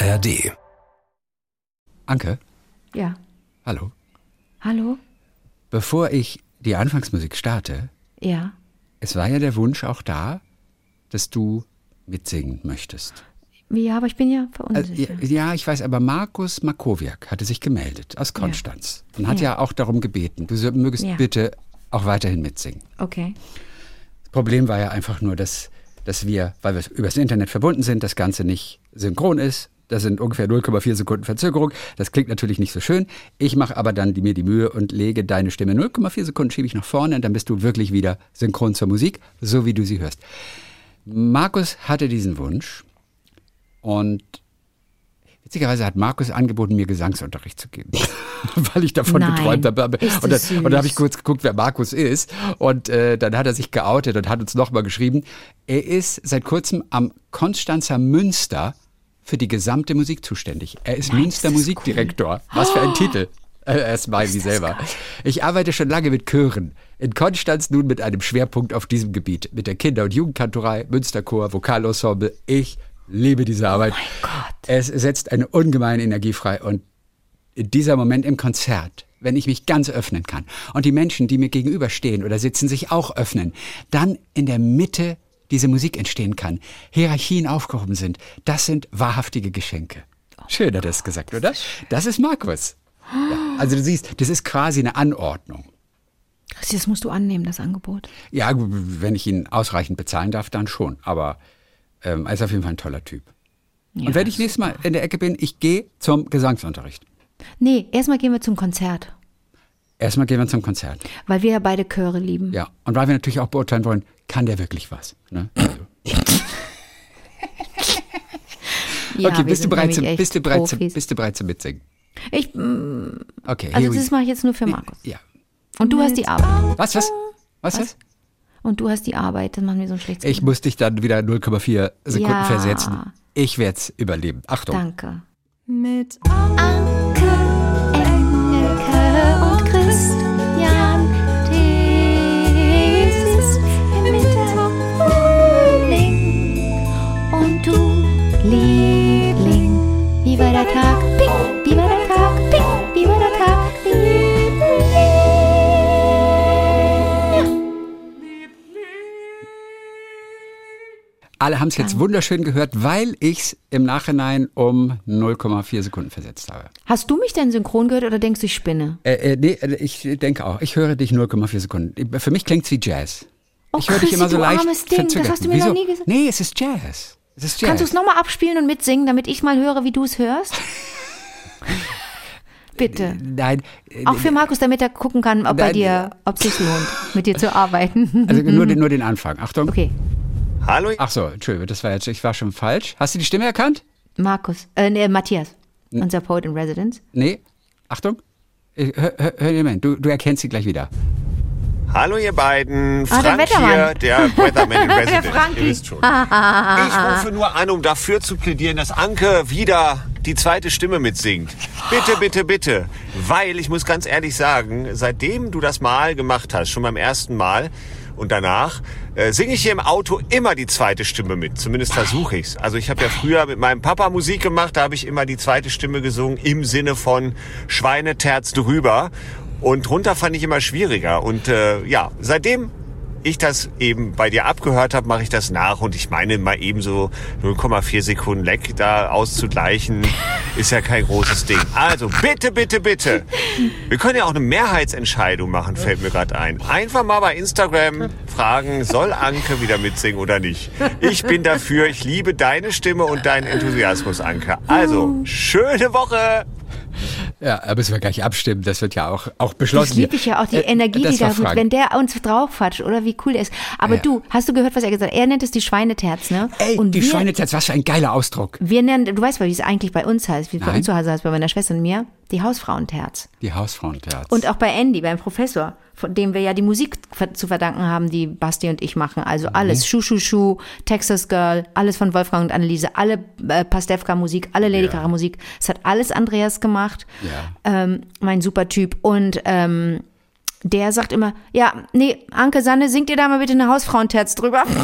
ARD. Anke, Ja. hallo. Hallo? Bevor ich die Anfangsmusik starte, Ja. es war ja der Wunsch auch da, dass du mitsingen möchtest. Ja, aber ich bin ja Also, ja, verunsichert. ja, ich weiß, aber Markus Makowiak hatte sich gemeldet aus Konstanz und hat ja, auch darum gebeten, du mögest Ja. bitte auch weiterhin mitsingen. Okay. Das Problem war ja einfach nur, dass, dass wir, weil wir übers Internet verbunden sind, das Ganze nicht synchron ist. Da sind ungefähr 0,4 Sekunden Verzögerung. Das klingt natürlich nicht so schön. Ich mache aber dann die, mir die Mühe und lege deine Stimme 0,4 Sekunden schiebe ich nach vorne und dann bist du wirklich wieder synchron zur Musik, so wie du sie hörst. Markus hatte diesen Wunsch und witzigerweise hat Markus angeboten, mir Gesangsunterricht zu geben, weil ich davon Nein. geträumt habe. Und, das dann- da habe ich kurz geguckt, wer Markus ist und äh, dann hat er sich geoutet und hat uns nochmal geschrieben, er ist seit kurzem am Konstanzer Münster für die gesamte Musik zuständig. Er ist Nein, Münster ist Musikdirektor. Was für ein Titel. Äh, Er ist mein wie selber. Ich arbeite schon lange mit Chören. In Konstanz nun mit einem Schwerpunkt auf diesem Gebiet. Mit der Kinder- und Jugendkantorei, Münsterchor, Vokalensemble. Ich liebe diese Arbeit. Oh mein Gott. Es setzt eine ungemeine Energie frei und in dieser Moment im Konzert, wenn ich mich ganz öffnen kann und die Menschen, die mir gegenüberstehen oder sitzen, sich auch öffnen, dann in der Mitte diese Musik entstehen kann, Hierarchien aufgehoben sind, das sind wahrhaftige Geschenke. Schön hat er es gesagt, oder? Das ist Markus. Ja, also du siehst, das ist quasi eine Anordnung. Das musst du annehmen, das Angebot. Ja, wenn ich ihn ausreichend bezahlen darf, dann schon. Aber ähm, er ist auf jeden Fall ein toller Typ. Ja, und wenn ich nächstes Mal in der Ecke bin, ich gehe zum Gesangsunterricht. Nee, erstmal gehen wir zum Konzert, Erstmal gehen wir zum Konzert. weil wir ja beide Chöre lieben. Ja, und weil wir natürlich auch beurteilen wollen, kann der wirklich was? Ne? Ja, okay, bist du, bereit zum, bist, du bereit zum, bist du bereit zum Mitsingen? Ich, mm, Okay, also das mache ich jetzt nur für Markus. Ja. Und du hast die Arbeit. Was, was? Was, was? Und du hast die Arbeit, dann machen wir so ein schlechtes Ich muss dich dann wieder 0,4 Sekunden Ja. versetzen. Ich werde es überleben. Achtung. Danke. Mit Anke, Engelke und Alle haben es jetzt wunderschön gehört, weil ich es im Nachhinein um 0,4 Sekunden versetzt habe. Hast du mich denn synchron gehört oder denkst du, ich spinne? Äh, äh, nee, äh, ich denke auch. Ich höre dich 0,4 Sekunden. Für mich klingt es wie Jazz. Oh, ich höre dich immer so leicht armes Ding, das hast du mir Wieso? noch nie gesagt. Nee, es ist Jazz. Es ist Jazz. Kannst du es nochmal abspielen und mitsingen, damit ich mal höre, wie du es hörst? Bitte. Nein. äh, Auch für Markus, damit er gucken kann, ob bei Nein, dir, ob es sich lohnt, mit dir zu arbeiten. Also nur den, nur den Anfang. Achtung. Okay, Hallo, Ach so, Entschuldigung, das war jetzt, ich war schon falsch. Hast du die Stimme erkannt? Markus, äh, nee, Matthias, unser Poet in Residence. Nee. Achtung. Hör, hör, hör dir mal hin. Du, du erkennst sie gleich wieder. hallo ihr beiden. Ah, der Frank hier, der Weatherman in Residence. Frankie. Ihr wisst schon. Ich rufe nur an, um dafür zu plädieren, dass Anke wieder die zweite Stimme mitsingt. Bitte, bitte, bitte. Weil ich muss ganz ehrlich sagen, seitdem du das mal gemacht hast, schon beim ersten Mal und danach, äh, singe ich hier im Auto immer die zweite Stimme mit. Zumindest versuche ich's. Also ich habe ja früher mit meinem Papa Musik gemacht, da habe ich immer die zweite Stimme gesungen im Sinne von Schweineterz drüber. Und runter fand ich immer schwieriger. Und äh, ja, seitdem ich das eben bei dir abgehört habe, mache ich das nach. Und ich meine, mal eben so 0,4 Sekunden Leck da auszugleichen, ist ja kein großes Ding. Also bitte, bitte, bitte. Wir können ja auch eine Mehrheitsentscheidung machen, fällt mir gerade ein. Einfach mal bei Instagram fragen, soll Anke wieder mitsingen oder nicht? Ich bin dafür. Ich liebe deine Stimme und deinen Enthusiasmus, Anke. Also, schöne Woche. Ja, da müssen wir gleich abstimmen. Das wird ja auch, auch beschlossen. Das liebe ich ja auch, die Äh, Energie, die da, Frank. wenn der uns draufquatscht, oder wie cool der ist. Aber Ja. du, hast du gehört, was er gesagt hat? Er nennt es die Schweineterz, ne? Ey, Und die wir, Schweineterz, was für ein geiler Ausdruck. Wir nennen, du weißt, wie es eigentlich bei uns heißt, wie es bei uns zu Hause heißt, bei meiner Schwester und mir, die Hausfrauenterz. Die Hausfrauenterz. Und auch bei Andy, beim Professor, von dem wir ja die Musik zu verdanken haben, die Basti und ich machen. Also alles. Schuh, Schuh, Schuh, Texas Girl, alles von Wolfgang und Anneliese, alle äh, Pastewka-Musik, alle Lady Ja. Musik. Es hat alles Andreas gemacht. Ja. Ähm, mein super Typ. Und ähm, Der sagt immer, ja, nee, Anke Sanne, singt ihr da mal bitte eine Hausfrauenterz drüber.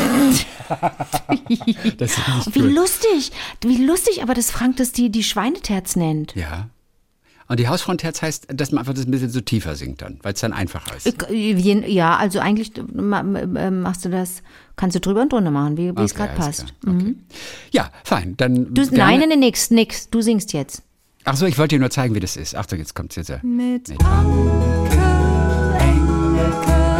Das ist nicht Wie gut. lustig, wie lustig, aber dass Frank das die, die Schweineterz nennt. Ja. Und die Hausfrontherz heißt, dass man einfach das ein bisschen so tiefer singt dann, weil es dann einfacher ist. Je- Ja, also eigentlich äh, machst du das, kannst du drüber und drunter machen, wie, wie es Okay, gerade alles passt. Okay. Ja, fein. Dann Du, gerne- nein, nein, nix, nix. Du singst jetzt. Ach so, ich wollte dir nur zeigen, wie das ist. Achtung, jetzt kommt's jetzt. ja. Mit Anke, Engelke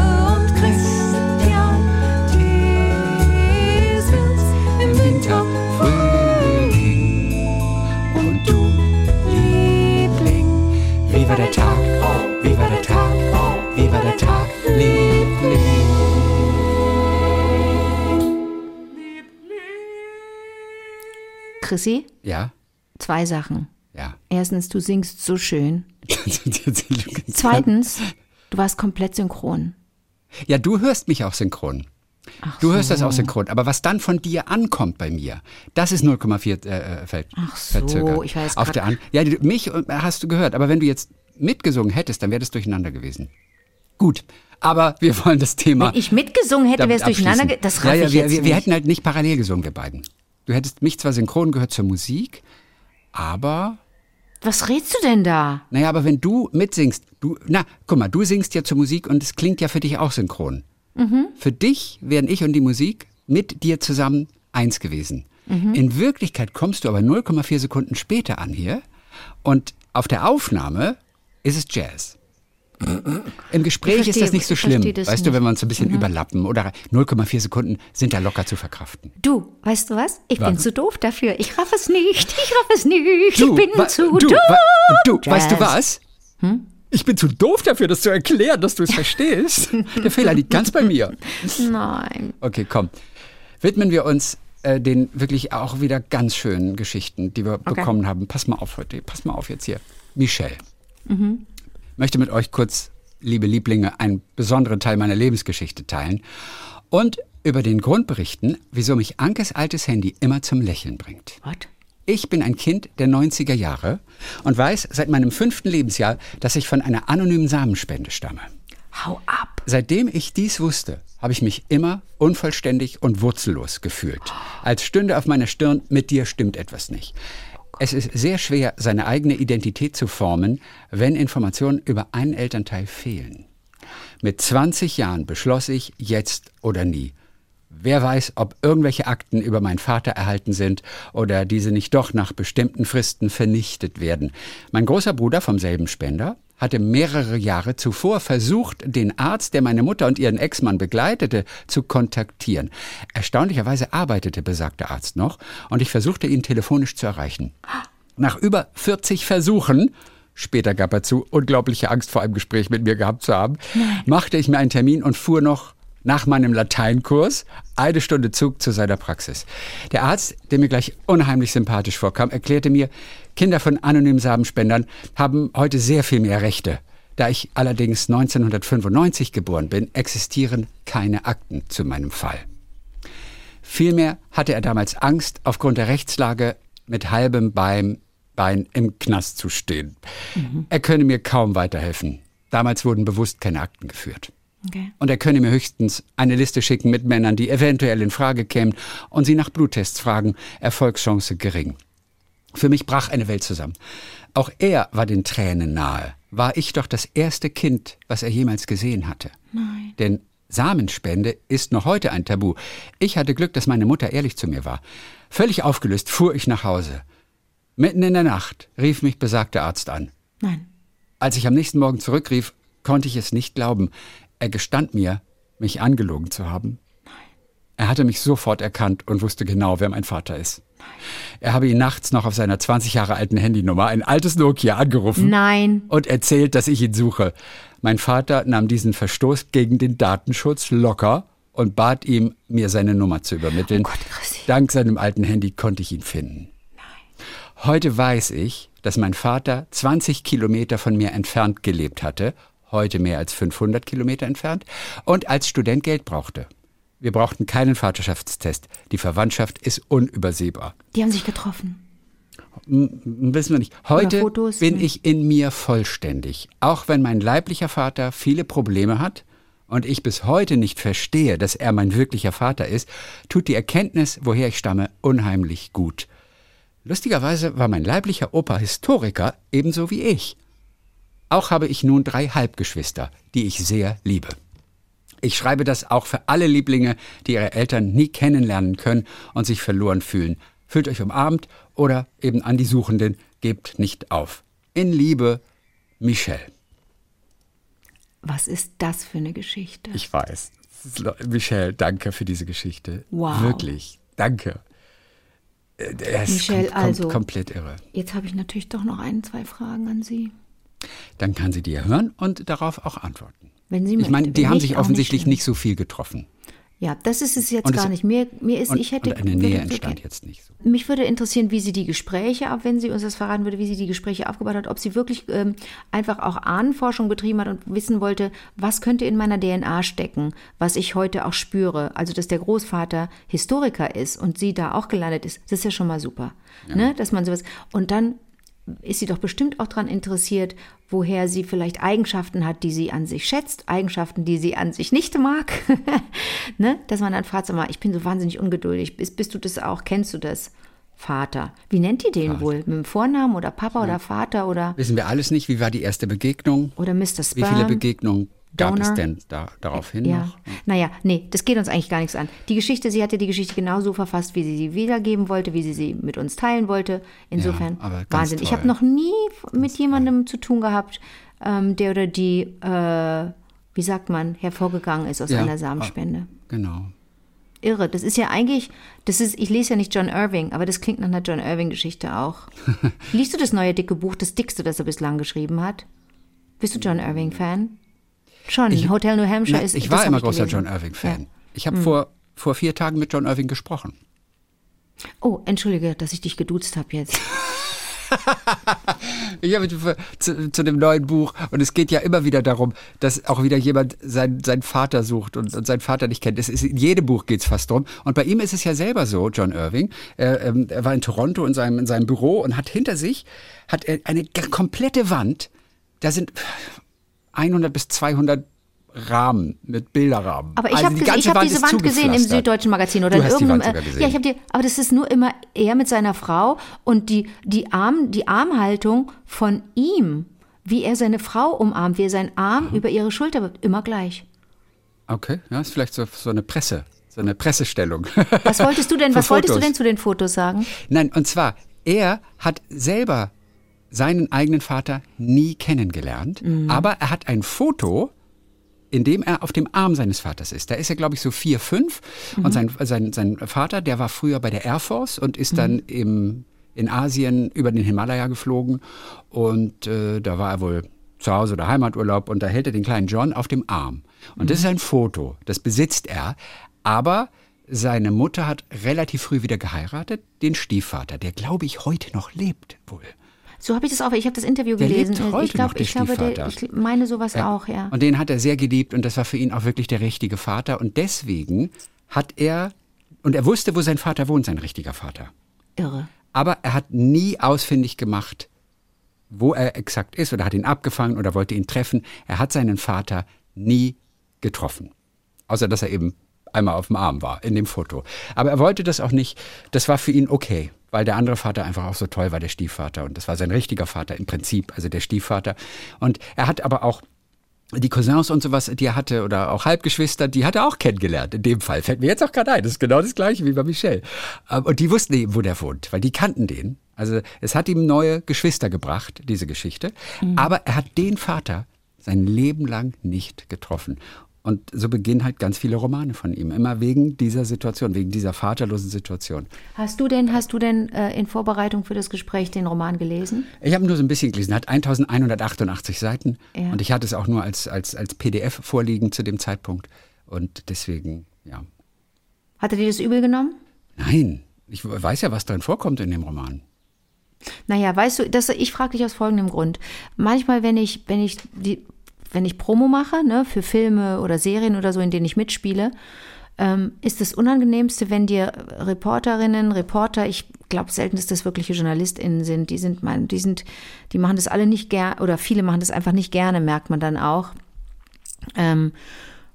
Wie war der Tag? Wie war der Tag? Wie war der Tag, Liebling? Chrissy, Ja, zwei Sachen. ja. Erstens, du singst so schön. Zweitens, du warst komplett synchron. Ja, du hörst mich auch synchron. Ach Du so. hörst das auch synchron. Aber was dann von dir ankommt bei mir, das ist 0,4 äh, Feld. Ach so, verzögert. ich weiß Auf der an Ja, mich äh, hast du gehört. Aber wenn du jetzt mitgesungen hättest, dann wäre das durcheinander gewesen. Gut, aber wir wollen das Thema. Wenn ich mitgesungen hätte, wäre es durcheinander. ge- abschließen. Das raff ja, ja, ich wir, jetzt wir, nicht. wir hätten halt nicht parallel gesungen, wir beiden. Du hättest mich zwar synchron gehört zur Musik, aber Was redst du denn da? naja, aber wenn du mitsingst, du, na, guck mal, du singst ja zur Musik und es klingt ja für dich auch synchron. Für dich wären ich und die Musik mit dir zusammen eins gewesen. In Wirklichkeit kommst du aber 0,4 Sekunden später an hier und auf der Aufnahme ist es Jazz. Im Gespräch Ich ist das verstehe- nicht so schlimm, verstehe weißt du, wenn wir uns so ein bisschen überlappen oder 0,4 Sekunden sind da locker zu verkraften. Du, weißt du was? Ich bin Was? zu doof dafür. Ich raff es nicht. Ich raff es nicht. Du, ich bin zu du, doof. du, weißt du Jazz. was? Ich bin zu doof dafür, das zu erklären, dass du es verstehst. Der Fehler liegt ganz bei mir. Nein. Okay, komm. Widmen wir uns äh, den wirklich auch wieder ganz schönen Geschichten, die wir bekommen haben. Pass mal auf heute, pass mal auf jetzt hier. Michelle. Möchte mit euch kurz, liebe Lieblinge, einen besonderen Teil meiner Lebensgeschichte teilen und über den Grund berichten, wieso mich Ankes altes Handy immer zum Lächeln bringt. What? Ich bin ein Kind der 90er Jahre und weiß seit meinem fünften Lebensjahr, dass ich von einer anonymen Samenspende stamme. Hau ab. Seitdem ich dies wusste, habe ich mich immer unvollständig und wurzellos gefühlt. Als stünde auf meiner Stirn, mit dir stimmt etwas nicht. Es ist sehr schwer, seine eigene Identität zu formen, wenn Informationen über einen Elternteil fehlen. Mit 20 Jahren beschloss ich, jetzt oder nie. Wer weiß, ob irgendwelche Akten über meinen Vater erhalten sind oder diese nicht doch nach bestimmten Fristen vernichtet werden. Mein großer Bruder vom selben Spender hatte mehrere Jahre zuvor versucht, den Arzt, der meine Mutter und ihren Ex-Mann begleitete, zu kontaktieren. Erstaunlicherweise arbeitete besagter Arzt noch und ich versuchte ihn telefonisch zu erreichen. Nach über 40 Versuchen, später gab er zu, unglaubliche Angst vor einem Gespräch mit mir gehabt zu haben, machte ich mir einen Termin und fuhr noch nach meinem Lateinkurs eine Stunde Zug zu seiner Praxis. Der Arzt, der mir gleich unheimlich sympathisch vorkam, erklärte mir, Kinder von anonymen Samenspendern haben heute sehr viel mehr Rechte. Da ich allerdings 1995 geboren bin, existieren keine Akten zu meinem Fall. Vielmehr hatte er damals Angst, aufgrund der Rechtslage mit halbem Bein, Bein im Knast zu stehen. Er könne mir kaum weiterhelfen. Damals wurden bewusst keine Akten geführt. Okay. Und er könne mir höchstens eine Liste schicken mit Männern, die eventuell in Frage kämen und sie nach Bluttests fragen. Erfolgschance gering. Für mich brach eine Welt zusammen. Auch er war den Tränen nahe. War ich doch das erste Kind, was er jemals gesehen hatte. Nein. Denn Samenspende ist noch heute ein Tabu. Ich hatte Glück, dass meine Mutter ehrlich zu mir war. Völlig aufgelöst fuhr ich nach Hause. Mitten in der Nacht rief mich besagter Arzt an. Nein. Als ich am nächsten Morgen zurückrief, konnte ich es nicht glauben. Er gestand mir, mich angelogen zu haben. Er hatte mich sofort erkannt und wusste genau, wer mein Vater ist. Er habe ihn nachts noch auf seiner 20 Jahre alten Handynummer, ein altes Nokia, angerufen Nein. und erzählt, dass ich ihn suche. Mein Vater nahm diesen Verstoß gegen den Datenschutz locker und bat ihm, mir seine Nummer zu übermitteln. Oh Gott. Dank seinem alten Handy konnte ich ihn finden. Heute weiß ich, dass mein Vater 20 Kilometer von mir entfernt gelebt hatte, heute mehr als 500 Kilometer entfernt, und als Student Geld brauchte. Wir brauchten keinen Vaterschaftstest. Die Verwandtschaft ist unübersehbar. Die haben sich getroffen. m- m- wissen wir nicht. Heute Fotos, bin hm. ich in mir vollständig. Auch wenn mein leiblicher Vater viele Probleme hat und ich bis heute nicht verstehe, dass er mein wirklicher Vater ist, tut die Erkenntnis, woher ich stamme, unheimlich gut. Lustigerweise war mein leiblicher Opa Historiker ebenso wie ich. Auch habe ich nun drei Halbgeschwister, die ich sehr liebe. Ich schreibe das auch für alle Lieblinge, die ihre Eltern nie kennenlernen können und sich verloren fühlen. Fühlt euch umarmt oder eben an die Suchenden, gebt nicht auf. In Liebe, Michelle. Was ist das für eine Geschichte? Ich weiß. Michelle, danke für diese Geschichte. Wow. Wirklich. Danke. Äh, ist Michelle, kom kom also- komplett irre. Jetzt habe ich natürlich doch noch ein, zwei Fragen an Sie. Dann kann sie dir hören und darauf auch antworten. Wenn Sie Ich meine, die haben nicht, sich offensichtlich schlimm. nicht so viel getroffen. Ja, das ist es jetzt Und es- gar nicht. Mir, mir ist, Und, ich hätte. eine Nähe entstand jetzt nicht so. Mich würde interessieren, wie sie die Gespräche, ab wenn sie uns das verraten würde, wie sie die Gespräche aufgebaut hat, ob sie wirklich ähm, einfach auch Ahnenforschung betrieben hat und wissen wollte, was könnte in meiner DNA stecken, was ich heute auch spüre. Also, dass der Großvater Historiker ist und sie da auch gelandet ist, das ist ja schon mal super. Ne? Dass man sowas. Und dann ist sie doch bestimmt auch daran interessiert, woher sie vielleicht Eigenschaften hat, die sie an sich schätzt, Eigenschaften, die sie an sich nicht mag. ne? Dass man dann fragt, sag mal, ich bin so wahnsinnig ungeduldig. Bist, bist du das auch? Kennst du das? Vater. Wie nennt ihr den wohl? Mit dem Vornamen oder Papa oder Vater oder, Wissen wir alles nicht, wie war die erste Begegnung? oder Mr. Wie Sperm? viele Begegnungen gab es denn da, daraufhin Ja, noch? naja, nee, das geht uns eigentlich gar nichts an. Die Geschichte, sie hatte die Geschichte genauso verfasst, wie sie sie wiedergeben wollte, wie sie sie mit uns teilen wollte. Insofern, aber ganz Wahnsinn. Ich toll. habe noch nie mit jemandem zu tun gehabt, ähm, der oder die, äh, wie sagt man, hervorgegangen ist aus Ja, einer Samenspende. Genau. Irre. Das ist ja eigentlich, das ist, ich lese ja nicht John Irving, aber das klingt nach einer John Irving-Geschichte auch. Liest du das neue dicke Buch, das dickste, das er bislang geschrieben hat? Bist du John Irving-Fan? Schon. Hotel New Hampshire Na, ist ich war immer ich großer gelesen. John Irving-Fan. Ja. Ich habe vor, vor vier Tagen mit John Irving gesprochen. Oh, entschuldige, dass ich dich geduzt habe jetzt. Ich habe zu, zu dem neuen Buch und es geht ja immer wieder darum, dass auch wieder jemand sein, seinen Vater sucht und, und seinen Vater nicht kennt. Ist, in jedem Buch geht es fast drum. Und bei ihm ist es ja selber so, John Irving. Er, ähm, er war in Toronto in seinem, in seinem Büro und hat hinter sich hat er eine komplette Wand. Da sind 100 bis 200 Rahmen mit Bilderrahmen. Aber ich Also habe die hab diese Wand gesehen im. Süddeutschen Magazin oder Du in irgendeinem. Äh, ja, ich habe die. Aber das ist nur immer er mit seiner Frau und die die Arm die Armhaltung von ihm, wie er seine Frau umarmt, wie er seinen Arm über ihre Schulter wirft, immer gleich. Okay, ja, ist vielleicht so, so eine Presse, so eine Pressestellung. Was wolltest du denn? Was wolltest du Fotos. denn zu den Fotos sagen? Nein, und zwar, er hat selber seinen eigenen Vater nie kennengelernt, Mhm. aber er hat ein Foto, in dem er auf dem Arm seines Vaters ist. Da ist er, glaube ich, so vier, fünf. Mhm. Und sein, sein, sein Vater, der war früher bei der Air Force und ist Mhm. dann im, in Asien über den Himalaya geflogen. Und äh, da war er wohl zu Hause oder Heimaturlaub und da hält er den kleinen John auf dem Arm. Und das ist ein Foto, das besitzt er. Aber seine Mutter hat relativ früh wieder geheiratet, den Stiefvater, der, glaube ich, heute noch lebt wohl. So habe ich das auch. Ich habe das Interview Der gelesen. lebt heute ich glaube, ich glaube, der, ich meine sowas auch, ja. Und den hat er sehr geliebt und das war für ihn auch wirklich der richtige Vater. Und deswegen hat er, und er wusste, wo sein Vater wohnt, sein richtiger Vater. Irre. Aber er hat nie ausfindig gemacht, wo er exakt ist oder hat ihn abgefangen oder wollte ihn treffen. Er hat seinen Vater nie getroffen. Außer dass er eben einmal auf dem Arm war in dem Foto. Aber er wollte das auch nicht. Das war für ihn okay, weil der andere Vater einfach auch so toll war, der Stiefvater. Und das war sein richtiger Vater im Prinzip, also der Stiefvater. Und er hat aber auch die Cousins und sowas, die er hatte, oder auch Halbgeschwister, die hat er auch kennengelernt. In dem Fall fällt mir jetzt auch gerade ein. Das ist genau das gleiche wie bei Michelle. Ähm, Und die wussten eben, wo der wohnt, weil die kannten den. Also es hat ihm neue Geschwister gebracht, diese Geschichte. Aber er hat den Vater sein Leben lang nicht getroffen. Und so beginnen halt ganz viele Romane von ihm. Immer wegen dieser Situation, wegen dieser vaterlosen Situation. Hast du denn, hast du denn äh, in Vorbereitung für das Gespräch den Roman gelesen? Ich habe nur so ein bisschen gelesen, hat 1188 Seiten Ja. und ich hatte es auch nur als, als, als PDF vorliegen zu dem Zeitpunkt. Und deswegen, ja. Hat er dir das übel genommen? Nein, ich weiß ja, was drin vorkommt in dem Roman. Naja, weißt du, das, ich frage dich aus folgendem Grund. Manchmal, wenn ich, wenn ich die, wenn ich Promo mache, ne, für Filme oder Serien oder so, in denen ich mitspiele, ähm, ist das Unangenehmste, wenn dir Reporterinnen, Reporter, ich glaube selten, dass das wirkliche JournalistInnen sind. Die sind, mein, die sind, die machen das alle nicht gern oder viele machen das einfach nicht gerne, merkt man dann auch. Ähm,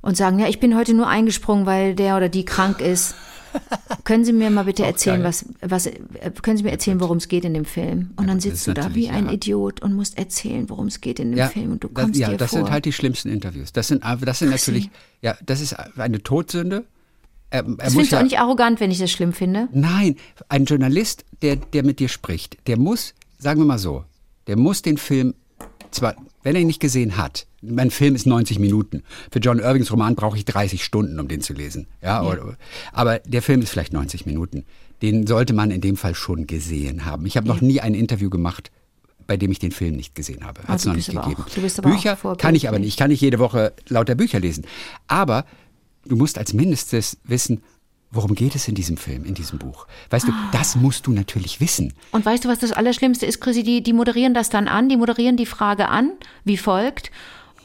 und sagen, ja, ich bin heute nur eingesprungen, weil der oder die krank ist. Können Sie mir mal bitte erzählen, was, was, äh, können Sie mir erzählen, worum es geht in dem Film? Und dann das sitzt du da wie ein ja. Idiot und musst erzählen, worum es geht in dem Film und du das, kommst ja, dir das vor. sind halt die schlimmsten Interviews. Das sind, das sind natürlich, ja, das ist eine Todsünde. Er, er das findest du ja, auch nicht arrogant, wenn ich das schlimm finde? Nein, ein Journalist, der, der mit dir spricht, der muss, sagen wir mal so, der muss den Film zwar, wenn er ihn nicht gesehen hat, mein Film ist 90 Minuten. Für John Irvings Roman brauche ich 30 Stunden, um den zu lesen. Ja, Oder, aber der Film ist vielleicht 90 Minuten. Den sollte man in dem Fall schon gesehen haben. Ich habe noch nie ein Interview gemacht, bei dem ich den Film nicht gesehen habe. Hat es Also noch nicht gegeben. auch Bücher kann ich aber nicht. Ich kann nicht jede Woche lauter Bücher lesen. Aber du musst als Mindestes wissen, worum geht es in diesem Film, in diesem Buch. Weißt du, Ah. das musst du natürlich wissen. Und weißt du, was das Allerschlimmste ist, Chrissy? Die, die moderieren das dann an, die moderieren die Frage an, wie folgt.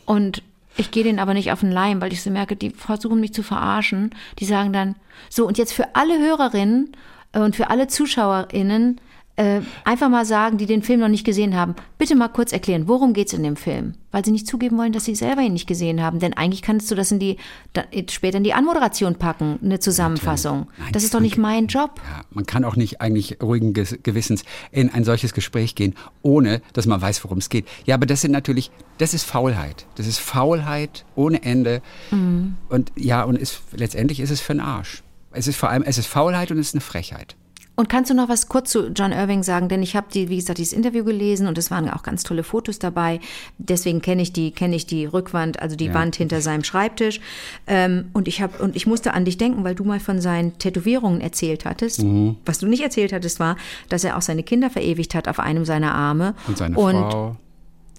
Und ich gehe denen aber nicht auf den Leim, weil ich so merke, die versuchen mich zu verarschen. Die sagen dann, so, und jetzt für alle Hörerinnen äh, und für alle ZuschauerInnen äh, einfach mal sagen, die den Film noch nicht gesehen haben, bitte mal kurz erklären, worum geht's in dem Film? Weil sie nicht zugeben wollen, dass sie selber ihn nicht gesehen haben. Denn eigentlich kannst du das in die, da, später in die Anmoderation packen, eine Zusammenfassung. Nein, das ist doch nicht mein Job. Ja, man kann auch nicht eigentlich ruhigen Gewissens in ein solches Gespräch gehen, ohne dass man weiß, worum es geht. Ja, aber das sind natürlich, das ist Faulheit. Das ist Faulheit ohne Ende. Mhm. Und ja, und ist, letztendlich ist es für den Arsch. Es ist vor allem, es ist Faulheit und es ist eine Frechheit. Und kannst du noch was kurz zu John Irving sagen? Denn ich habe die, wie gesagt, dieses Interview gelesen und es waren auch ganz tolle Fotos dabei. Deswegen kenne ich die, kenne ich die Rückwand, also die Ja. Wand hinter seinem Schreibtisch. Ähm, und ich habe und ich musste an dich denken, weil du mal von seinen Tätowierungen erzählt hattest. Mhm. Was du nicht erzählt hattest, war, dass er auch seine Kinder verewigt hat auf einem seiner Arme Und seine und Frau.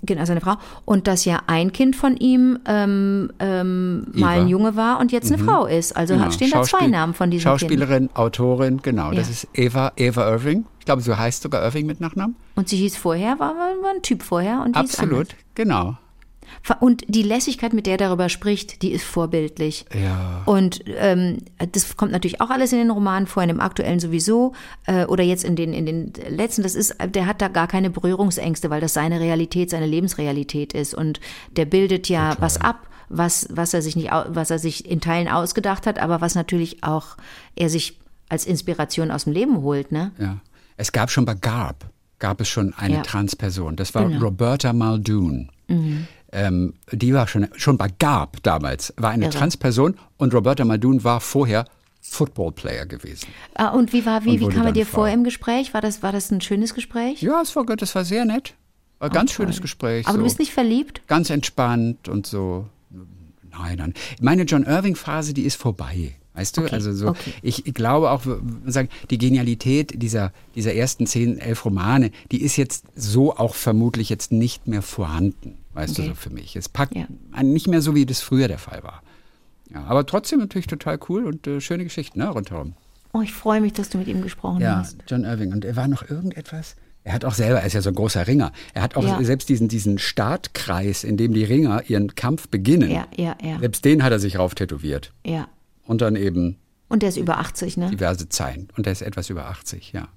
Genau, seine Frau. Und dass ja ein Kind von ihm ähm, ähm, mal ein Junge war und jetzt eine Frau ist. Also Genau. stehen da zwei Namen von diesem Kind. Schauspielerin, Autorin, genau. Das Ja. ist Eva, Eva Irving. Ich glaube, sie heißt sogar Irving mit Nachnamen. Und sie hieß vorher, war, war ein Typ vorher und. Absolut, genau. Und die Lässigkeit, mit der er darüber spricht, die ist vorbildlich. Ja. Und ähm, das kommt natürlich auch alles in den Romanen vor, in dem aktuellen sowieso äh, oder jetzt in den in den letzten. Das ist, der hat da gar keine Berührungsängste, weil das seine Realität, seine Lebensrealität ist und der bildet ja was ab, was was er sich nicht, was er sich in Teilen ausgedacht hat, aber was natürlich auch er sich als Inspiration aus dem Leben holt, ne? Ja. Es gab schon bei Garb, gab es schon eine Ja. Transperson. Das war Genau. Mhm. Roberta Muldoon. Ähm, die war schon, schon bei Garb damals, war eine Irre. Transperson und Roberta Muldoon war vorher Footballplayer gewesen. Ah, und wie war wie wie kam er dir vor im Gespräch? War das war das ein schönes Gespräch? Ja, es war, gut, das war sehr nett. War ein ganz toll. schönes Gespräch. Aber so. du bist nicht verliebt? Ganz entspannt und so. Nein, nein. Meine John Irving-Phase, die ist vorbei. Weißt du? Okay, Also so, okay. ich glaube auch, sagen, die Genialität dieser, dieser ersten zehn, elf Romane, die ist jetzt so auch vermutlich jetzt nicht mehr vorhanden. Weißt Okay. du, so für mich. Es packt Ja. nicht mehr so, wie das früher der Fall war. Ja, aber trotzdem natürlich total cool und äh, schöne Geschichten, ne, rundherum. Oh, ich freue mich, dass du mit ihm gesprochen Ja, hast. John Irving. Und er war noch irgendetwas? Er hat auch selber, er ist ja so ein großer Ringer. Er hat auch Ja. selbst diesen, diesen Startkreis, in dem die Ringer ihren Kampf beginnen. Ja, ja, ja. Selbst den hat er sich rauf tätowiert. Ja. Und dann eben Und der ist über 80, ne? diverse Zeilen. Und er ist etwas über 80, ja.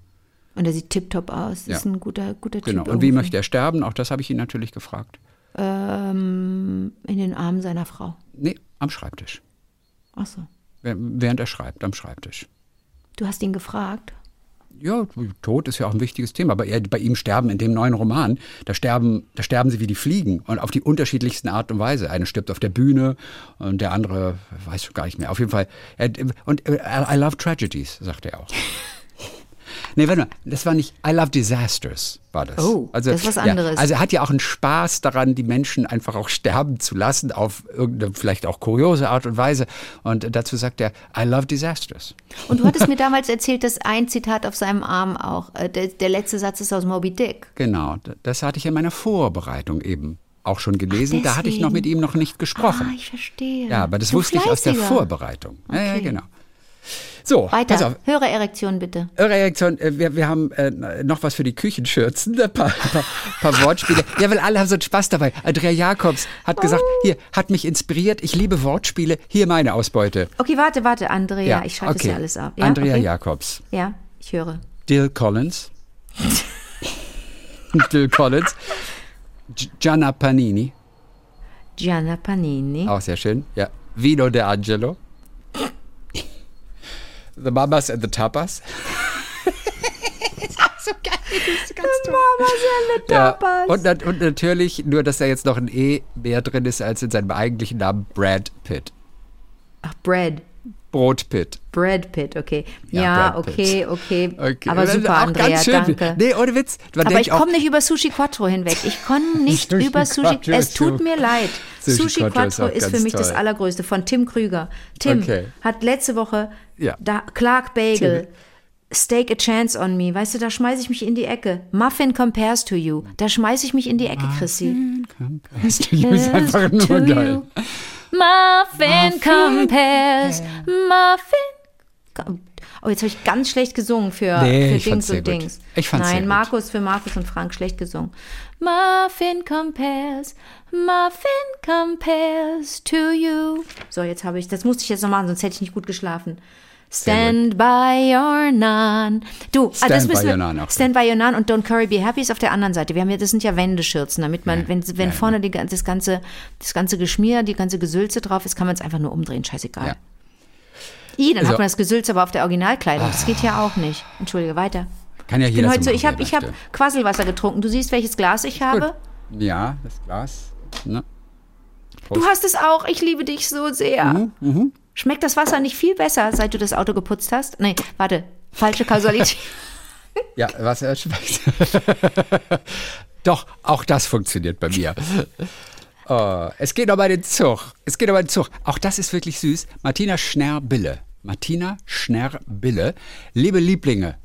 Und der sieht tipptopp aus. Ja. Ist ein guter, guter Genau. Typ. Und wie irgendwie. möchte er sterben? Auch das habe ich ihn natürlich gefragt. Ähm, in den Armen seiner Frau. Nee, am Schreibtisch. Ach so. Während er schreibt, am Schreibtisch. Du hast ihn gefragt. Ja, Tod ist ja auch ein wichtiges Thema. Aber er, bei ihm sterben in dem neuen Roman, da sterben, da sterben sie wie die Fliegen und auf die unterschiedlichsten Art und Weise. Einer stirbt auf der Bühne und der andere weiß schon gar nicht mehr. Auf jeden Fall. Er, und äh, I love tragedies, sagt er auch. Nee, warte mal, das war nicht I love disasters, war das. Oh, das ist was anderes. Ja, also er hat ja auch einen Spaß daran, die Menschen einfach auch sterben zu lassen, auf irgendeine vielleicht auch kuriose Art und Weise. Und dazu sagt er, I love disasters. Und du hattest mir damals erzählt, dass ein Zitat auf seinem Arm auch, äh, der, der letzte Satz ist aus Moby Dick. Genau, das hatte ich in meiner Vorbereitung eben auch schon gelesen. Ach, da hatte ich noch mit ihm noch nicht gesprochen. Ah, ich verstehe. ja, aber das Du wusste ich aus der Fleißiger. Vorbereitung. Ja, ja, Okay. genau. So, Weiter. auf. Hörererektion bitte. Reaktion, äh, wir, wir haben äh, noch was für die Küchenschürzen, ein paar, paar, paar Wortspiele. Ja, weil alle haben so einen Spaß dabei. Andrea Jakobs hat gesagt, Oh. hier, hat mich inspiriert, ich liebe Wortspiele, hier meine Ausbeute. Okay, warte, warte, Andrea. ich schreibe das okay. ja alles ab. Ja, Andrea okay. Jakobs. Ja, ich höre. Dill Collins. Dill Collins. Gianna Panini. Gianna Panini. Auch sehr schön. Ja. Vino de Angelo. The Mamas and the Tapas. Ja, und, nat- und natürlich, nur dass da jetzt noch ein E mehr drin ist als in seinem eigentlichen Namen, Brad Pitt. Ach, Brad. Brot Pitt. Brad Pitt, okay. Ja, Ja, okay, okay, Okay. Aber Das ist super, auch Andrea, ganz schön. danke. Nee, ohne Witz. Aber ich komme nicht über Sushi Quattro hinweg. Ich komme nicht Sushi über Sushi. Quattro Es tut mir leid. Sushi Sushi, Quattro ist ist, für mich das toll. Allergrößte. Von Tim Krüger. Tim Okay. hat letzte Woche Ja. da, Clark Bagel. Stake a chance on me. Weißt du, da schmeiße ich mich in die Ecke. Muffin compares to you. Da schmeiße ich mich in die Ecke, Chrissy. das ist einfach nur to geil. you. Muffin compares. Muffin. Oh, jetzt habe ich ganz schlecht gesungen für, Nee, für Dings und gut. Dings. Ich fand's Nein, sehr gut. Markus für Markus und Frank schlecht gesungen. Muffin compares, Muffin compares to you. So, jetzt habe ich, das musste ich jetzt noch machen, sonst hätte ich nicht gut geschlafen. Stand by your nun. Du, ah, Stand das by wir, your nun auch Stand by your nun und Don't Curry Be Happy ist auf der anderen Seite. Wir haben ja, das sind ja Wendeschürzen, damit man, Ja, wenn, wenn ja, vorne die, das ganze, das ganze Geschmier, die ganze Gesülze drauf ist, kann man es einfach nur umdrehen, scheißegal. I, dann Also- hat man das Gesülze aber auf der Originalkleidung. Das geht ja auch nicht. Entschuldige, weiter. Kann ja Ich jeder bin heute so, machen, ich habe ich hab. Quasselwasser getrunken. Du siehst, welches Glas ich habe. Ja, das Glas. Ne? Du hast es auch. Ich liebe dich so sehr. Mhm, Schmeckt das Wasser nicht viel besser, seit du das Auto geputzt hast? Nee, warte. Falsche Kausalität. Ja, was er schmeckt. Doch, auch das funktioniert bei mir. Oh, es geht um einen Zug. Es geht um einen Zug. Auch das ist wirklich süß. Martina Schnerr-Bille. Martina Schnerr-Bille. Liebe Lieblinge,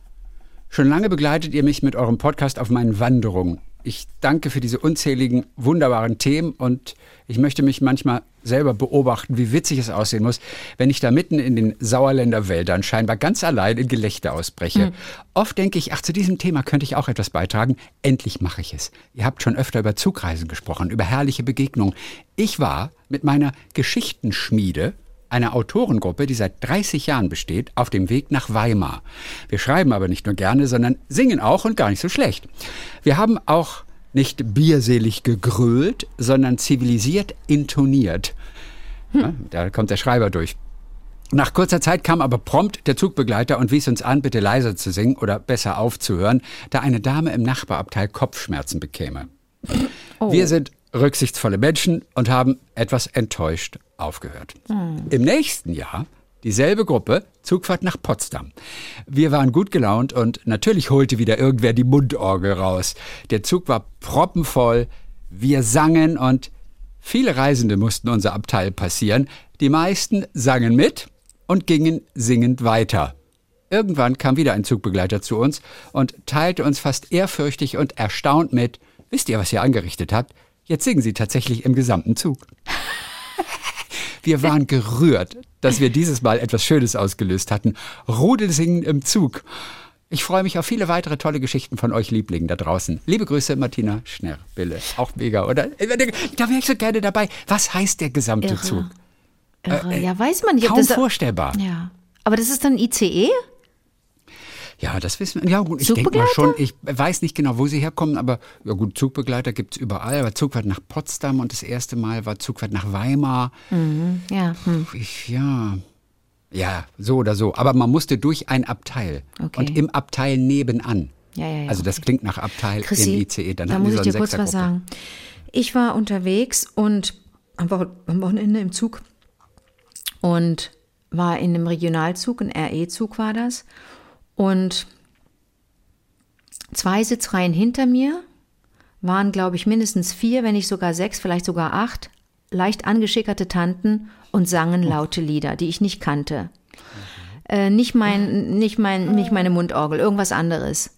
schon lange begleitet ihr mich mit eurem Podcast auf meinen Wanderungen. Ich danke für diese unzähligen, wunderbaren Themen und ich möchte mich manchmal selber beobachten, wie witzig es aussehen muss, wenn ich da mitten in den Sauerländer Wäldern scheinbar ganz allein in Gelächter ausbreche. Oft denke ich, ach, zu diesem Thema könnte ich auch etwas beitragen. Endlich mache ich es. Ihr habt schon öfter über Zugreisen gesprochen, über herrliche Begegnungen. Ich war mit meiner Geschichtenschmiede einer Autorengruppe, die seit 30 Jahren besteht, auf dem Weg nach Weimar. Wir schreiben aber nicht nur gerne, sondern singen auch und gar nicht so schlecht. Wir haben auch nicht bierselig gegrölt, sondern zivilisiert intoniert. Ja, da kommt der Schreiber durch. Nach kurzer Zeit kam aber prompt der Zugbegleiter und wies uns an, bitte leiser zu singen oder besser aufzuhören, da eine Dame im Nachbarabteil Kopfschmerzen bekäme. Wir sind rücksichtsvolle Menschen und haben etwas enttäuscht aufgehört. Im nächsten Jahr dieselbe Gruppe, Zugfahrt nach Potsdam. Wir waren gut gelaunt und natürlich holte wieder irgendwer die Mundorgel raus. Der Zug war proppenvoll, wir sangen und viele Reisende mussten unser Abteil passieren. Die meisten sangen mit und gingen singend weiter. Irgendwann kam wieder ein Zugbegleiter zu uns und teilte uns fast ehrfürchtig und erstaunt mit, wisst ihr, was ihr angerichtet habt? Jetzt singen sie tatsächlich im gesamten Zug. Wir waren gerührt, dass wir dieses Mal etwas Schönes ausgelöst hatten. Rudelsingen im Zug. Ich freue mich auf viele weitere tolle Geschichten von euch Lieblingen da draußen. Liebe Grüße, Martina Schnerr-Bille. Auch mega, oder? Da wäre ich so gerne dabei. Was heißt der gesamte Irre. Zug? Irre. ja, weiß man nicht. Kaum das, vorstellbar. ja. Aber das ist dann ICE? Ja, das wissen wir. Ja, gut, ich denke mal schon. Ich weiß nicht genau, wo sie herkommen, aber ja gut, Zugbegleiter gibt es überall. Aber Zugfahrt nach Potsdam und das erste Mal war Zugfahrt nach Weimar. Ja. Hm. Ich, ja. Ja, so oder so. Aber man musste durch ein Abteil. Okay. Und im Abteil nebenan. Ja, ja, ja, also das okay. klingt nach Abteil Chrissy, im ICE. Dann da muss so ich dir kurz was sagen. Ich war unterwegs und am Wochenende im Zug und war in einem Regionalzug, ein RE-Zug war das. Und zwei Sitzreihen hinter mir waren, glaube ich, mindestens vier, wenn nicht sogar sechs, vielleicht sogar acht, leicht angeschickerte Tanten und sangen laute Lieder, die ich nicht kannte. Äh, nicht, mein, nicht, mein, nicht meine Mundorgel, irgendwas anderes.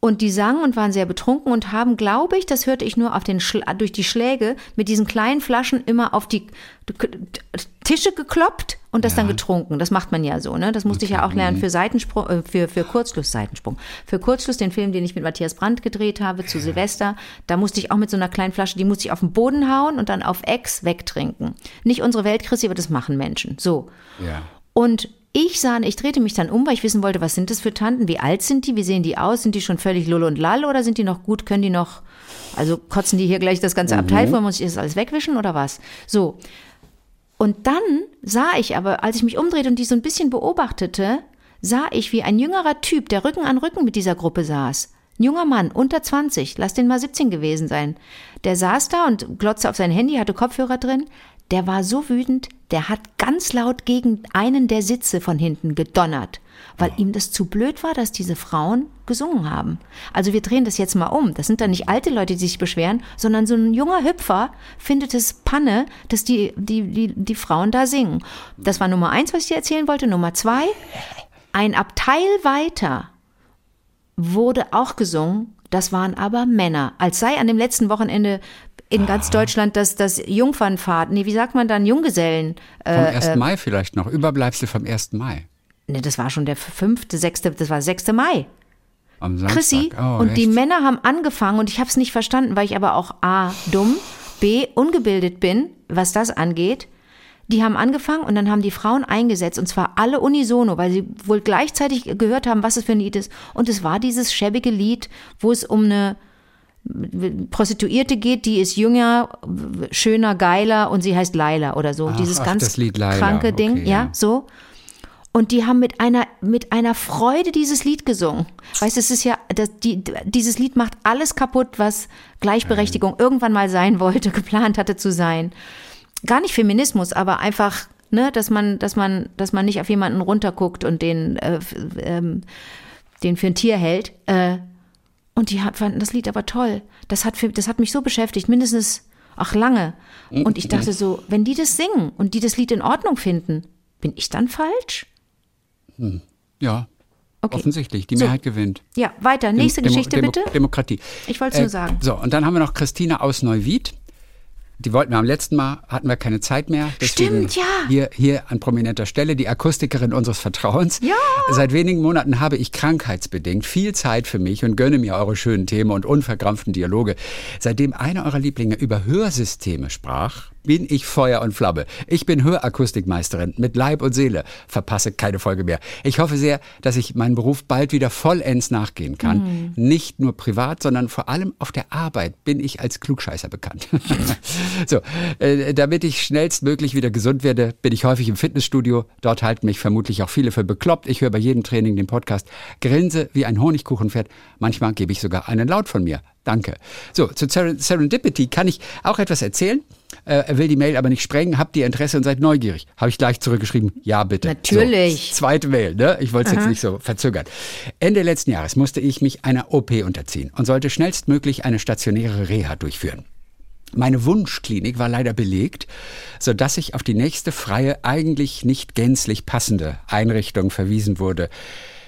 Und die sangen und waren sehr betrunken und haben, glaube ich, das hörte ich nur auf den Schla durch die Schläge, mit diesen kleinen Flaschen immer auf die Tische gekloppt und das dann getrunken. Das macht man ja so, ne? Das musste ich ja auch lernen für Seitensprung, äh, für, für Kurzschluss, Seitensprung. Für Kurzschluss, den Film, den ich mit Matthias Brandt gedreht habe, zu Silvester, da musste ich auch mit so einer kleinen Flasche, die musste ich auf den Boden hauen und dann auf Ex wegtrinken. Nicht unsere Welt, Chrissy, aber das machen Menschen. So. Ja. Und ich sah, ich drehte mich dann um, weil ich wissen wollte, was sind das für Tanten, wie alt sind die, wie sehen die aus, sind die schon völlig lull und lall oder sind die noch gut, können die noch, also kotzen die hier gleich das ganze Abteil vor, muss ich das alles wegwischen oder was? So. Und dann sah ich aber, als ich mich umdrehte und die so ein bisschen beobachtete, sah ich, wie ein jüngerer Typ, der Rücken an Rücken mit dieser Gruppe saß. Ein junger Mann, unter 20, lass den mal 17 gewesen sein. Der saß da und glotzte auf sein Handy, hatte Kopfhörer drin. Der war so wütend, der hat ganz laut gegen einen der Sitze von hinten gedonnert, weil ihm das zu blöd war, dass diese Frauen gesungen haben. Also wir drehen das jetzt mal um. Das sind dann nicht alte Leute, die sich beschweren, sondern so ein junger Hüpfer findet es Panne, dass die, die, die, die Frauen da singen. Das war Nummer eins, was ich dir erzählen wollte. Nummer zwei, ein Abteil weiter wurde auch gesungen. Das waren aber Männer. Als sei an dem letzten Wochenende in ganz Deutschland das, das Jungfernfahrt, nee, wie sagt man dann, Junggesellen. Vom Äh, 1. Mai vielleicht noch. Überbleibsel vom 1. Mai. nee, das war schon der fünfte, sechste, das war 6. Mai. Am Samstag. Chrissy. Oh, und die echt? Männer haben angefangen und ich habe es nicht verstanden, weil ich aber auch A, dumm, B, ungebildet bin, was das angeht. Die haben angefangen und dann haben die Frauen eingesetzt und zwar alle unisono, weil sie wohl gleichzeitig gehört haben, was es für ein Lied ist. Und es war dieses schäbige Lied, wo es um eine Prostituierte geht, die ist jünger, schöner, geiler und sie heißt Laila oder so. Ach, dieses ach, ganz das Lied Laila, kranke Ding, okay, ja, ja. so. Und die haben mit einer, mit einer Freude dieses Lied gesungen. Weißt du, es ist ja, das, die, dieses Lied macht alles kaputt, was Gleichberechtigung irgendwann mal sein wollte, geplant hatte zu sein. Gar nicht Feminismus, aber einfach, ne, dass man, dass man, dass man nicht auf jemanden runterguckt und den, äh, ähm, den für ein Tier hält. Äh, und die fanden das Lied aber toll. Das hat, für, das hat mich so beschäftigt, mindestens, ach lange. Und ich dachte so, wenn die das singen und die das Lied in Ordnung finden, bin ich dann falsch? Ja, Okay. offensichtlich. Die So. Mehrheit gewinnt. Ja, weiter. Nächste Demo- Geschichte Demo- bitte. Demokratie. Ich wollte es nur sagen. So, und dann haben wir noch Christina aus Neuwied. Die wollten wir am letzten Mal, hatten wir keine Zeit mehr. Deswegen Stimmt, ja. Hier, hier an prominenter Stelle, die Akustikerin unseres Vertrauens. Ja. Seit wenigen Monaten habe ich krankheitsbedingt viel Zeit für mich und gönne mir eure schönen Themen und unverkrampften Dialoge. Seitdem einer eurer Lieblinge über Hörsysteme sprach, bin ich Feuer und Flamme. Ich bin Hörakustikmeisterin mit Leib und Seele. Verpasse keine Folge mehr. Ich hoffe sehr, dass ich meinen Beruf bald wieder vollends nachgehen kann. Nicht nur privat, sondern vor allem auf der Arbeit bin ich als Klugscheißer bekannt. so, äh, damit ich schnellstmöglich wieder gesund werde, bin ich häufig im Fitnessstudio. Dort halten mich vermutlich auch viele für bekloppt. Ich höre bei jedem Training den Podcast, grinse wie ein Honigkuchenpferd. Manchmal gebe ich sogar einen Laut von mir. Danke. So, zu Seren- Serendipity kann ich auch etwas erzählen. Äh, er will die Mail aber nicht sprengen. Habt ihr Interesse und seid neugierig? Habe ich gleich zurückgeschrieben. Ja, bitte. Natürlich. So, zweite Mail, ne? Ich wollte es jetzt nicht so verzögern. Ende letzten Jahres musste ich mich einer OP unterziehen und sollte schnellstmöglich eine stationäre Reha durchführen. Meine Wunschklinik war leider belegt, so dass ich auf die nächste freie, eigentlich nicht gänzlich passende Einrichtung verwiesen wurde.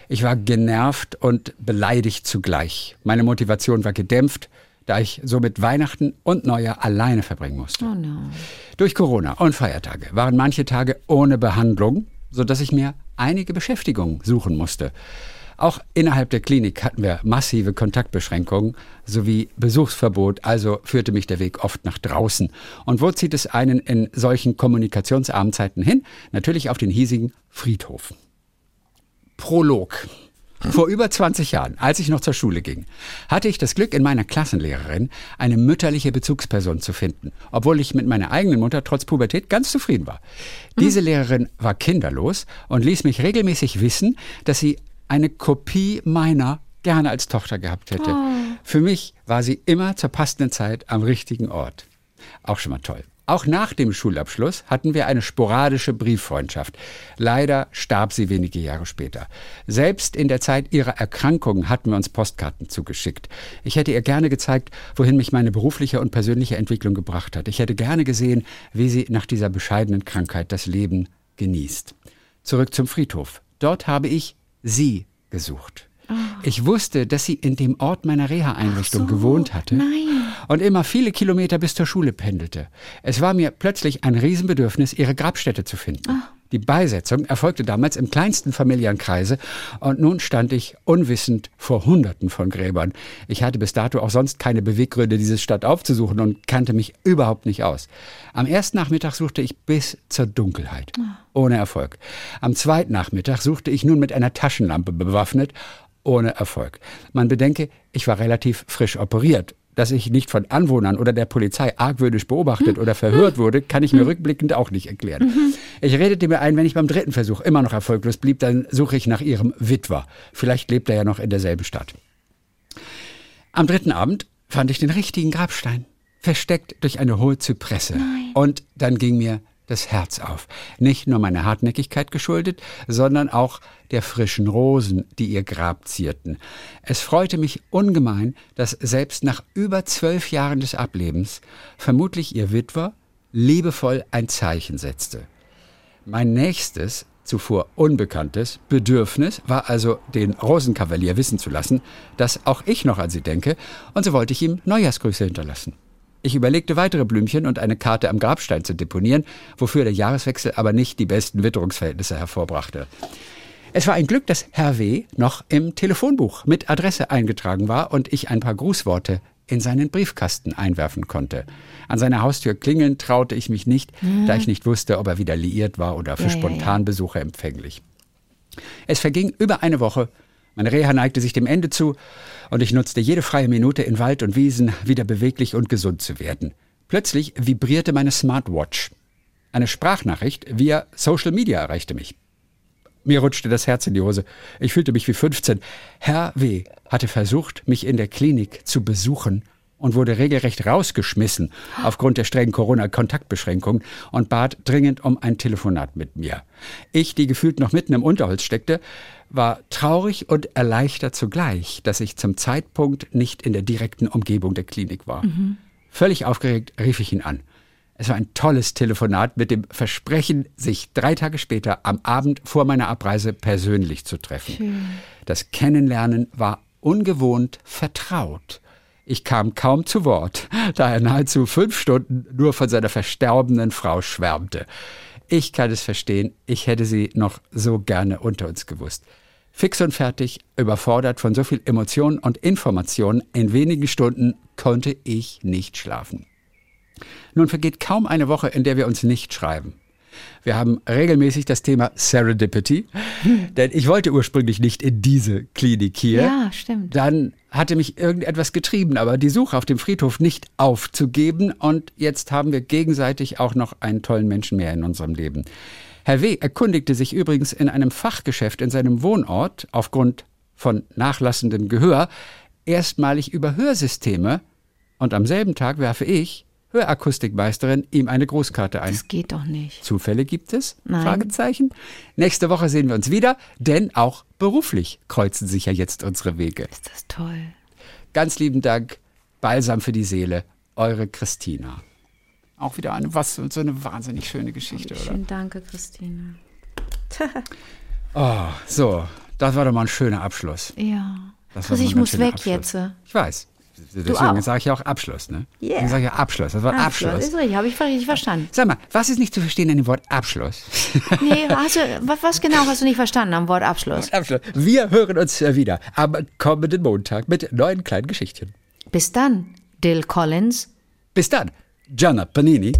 Ich war genervt und beleidigt zugleich. Meine Motivation war gedämpft, da ich somit Weihnachten und Neujahr alleine verbringen musste. Oh no. Durch Corona und Feiertage waren manche Tage ohne Behandlung, so dass ich mir einige Beschäftigung suchen musste. Auch innerhalb der Klinik hatten wir massive Kontaktbeschränkungen sowie Besuchsverbot, also führte mich der Weg oft nach draußen. Und wo zieht es einen in solchen kommunikationsarmen Zeiten hin? Natürlich auf den hiesigen Friedhof. Prolog. Vor über 20 Jahren, als ich noch zur Schule ging, hatte ich das Glück, in meiner Klassenlehrerin eine mütterliche Bezugsperson zu finden, obwohl ich mit meiner eigenen Mutter trotz Pubertät ganz zufrieden war. Diese Lehrerin war kinderlos und ließ mich regelmäßig wissen, dass sie eine Kopie meiner gerne als Tochter gehabt hätte. Für mich war sie immer zur passenden Zeit am richtigen Ort. Auch schon mal toll. Auch nach dem Schulabschluss hatten wir eine sporadische Brieffreundschaft. Leider starb sie wenige Jahre später. Selbst in der Zeit ihrer Erkrankung hatten wir uns Postkarten zugeschickt. Ich hätte ihr gerne gezeigt, wohin mich meine berufliche und persönliche Entwicklung gebracht hat. Ich hätte gerne gesehen, wie sie nach dieser bescheidenen Krankheit das Leben genießt. Zurück zum Friedhof. Dort habe ich sie gesucht. Ich wusste, dass sie in dem Ort meiner Reha-Einrichtung gewohnt hatte nein. Und immer viele Kilometer bis zur Schule pendelte. Es war mir plötzlich ein Riesenbedürfnis, ihre Grabstätte zu finden. Die Beisetzung erfolgte damals im kleinsten Familienkreise und nun stand ich unwissend vor Hunderten von Gräbern. Ich hatte bis dato auch sonst keine Beweggründe, diese Stadt aufzusuchen und kannte mich überhaupt nicht aus. Am ersten Nachmittag suchte ich bis zur Dunkelheit. Ohne Erfolg. Am zweiten Nachmittag suchte ich nun mit einer Taschenlampe bewaffnet. Ohne Erfolg. Man bedenke, ich war relativ frisch operiert dass ich nicht von Anwohnern oder der Polizei argwöhnisch beobachtet oder verhört wurde, kann ich mir rückblickend auch nicht erklären. Ich redete mir ein, wenn ich beim dritten Versuch immer noch erfolglos blieb, dann suche ich nach ihrem Witwer. Vielleicht lebt er ja noch in derselben Stadt. Am dritten Abend fand ich den richtigen Grabstein, versteckt durch eine hohe Zypresse. Und dann ging mir das Herz auf. Nicht nur meiner Hartnäckigkeit geschuldet, sondern auch der frischen Rosen, die ihr Grab zierten. Es freute mich ungemein, dass selbst nach über zwölf Jahren des Ablebens vermutlich ihr Witwer liebevoll ein Zeichen setzte. Mein nächstes, zuvor unbekanntes Bedürfnis war also, den Rosenkavalier wissen zu lassen, dass auch ich noch an sie denke, und so wollte ich ihm Neujahrsgrüße hinterlassen. Ich überlegte, weitere Blümchen und eine Karte am Grabstein zu deponieren, wofür der Jahreswechsel aber nicht die besten Witterungsverhältnisse hervorbrachte. Es war ein Glück, dass Herr W. noch im Telefonbuch mit Adresse eingetragen war und ich ein paar Grußworte in seinen Briefkasten einwerfen konnte. An seiner Haustür klingeln traute ich mich nicht, da ich nicht wusste, ob er wieder liiert war oder für Ja, ja, ja. Spontanbesuche empfänglich. Es verging über eine Woche. Meine Reha neigte sich dem Ende zu und ich nutzte jede freie Minute in Wald und Wiesen, wieder beweglich und gesund zu werden. Plötzlich vibrierte meine Smartwatch. Eine Sprachnachricht via Social Media erreichte mich. Mir rutschte das Herz in die Hose. Ich fühlte mich wie 15. Herr W. hatte versucht, mich in der Klinik zu besuchen und wurde regelrecht rausgeschmissen aufgrund der strengen Corona-Kontaktbeschränkungen und bat dringend um ein Telefonat mit mir. Ich, die gefühlt noch mitten im Unterholz steckte, war traurig und erleichtert zugleich, dass ich zum Zeitpunkt nicht in der direkten Umgebung der Klinik war. Völlig aufgeregt rief ich ihn an. Es war ein tolles Telefonat mit dem Versprechen, sich drei Tage später am Abend vor meiner Abreise persönlich zu treffen. Das Kennenlernen war ungewohnt vertraut. Ich kam kaum zu Wort, da er nahezu fünf Stunden nur von seiner verstorbenen Frau schwärmte. Ich kann es verstehen, ich hätte sie noch so gerne unter uns gewusst. Fix und fertig, überfordert von so viel Emotionen und Informationen, in wenigen Stunden konnte ich nicht schlafen. Nun vergeht kaum eine Woche, in der wir uns nicht schreiben. Wir haben regelmäßig das Thema Serendipity, denn ich wollte ursprünglich nicht in diese Klinik hier. Ja, stimmt. Dann hatte mich irgendetwas getrieben, aber die Suche auf dem Friedhof nicht aufzugeben und jetzt haben wir gegenseitig auch noch einen tollen Menschen mehr in unserem Leben. Herr W. erkundigte sich übrigens in einem Fachgeschäft in seinem Wohnort aufgrund von nachlassendem Gehör erstmalig über Hörsysteme und am selben Tag werfe ich, Hörakustikmeisterin, ihm eine Grußkarte ein. Das geht doch nicht. Zufälle gibt es? Nein. Fragezeichen. Nächste Woche sehen wir uns wieder, denn auch beruflich kreuzen sich ja jetzt unsere Wege. Ist das toll. Ganz lieben Dank, Balsam für die Seele, eure Christina. Auch wieder eine, was, so eine wahnsinnig schöne Geschichte, oder? Schön, danke, Christine. Oh, so, das war doch mal ein schöner Abschluss. Ja. Das mal ich muss weg Abschluss. jetzt. Ich weiß. Deswegen sage ich ja auch Abschluss, ne? Yeah. Deswegen sage ich ja Abschluss. Das Wort Abschluss. Ist richtig, habe ich richtig verstanden. Sag mal, was ist nicht zu verstehen an dem Wort Abschluss? Nee, hast du, was, was genau hast du nicht verstanden am Wort Abschluss? Abschluss. Wir hören uns äh, wieder am kommenden Montag mit neuen kleinen Geschichtchen. Bis dann, Dill Collins. Bis dann, Gianna Panini.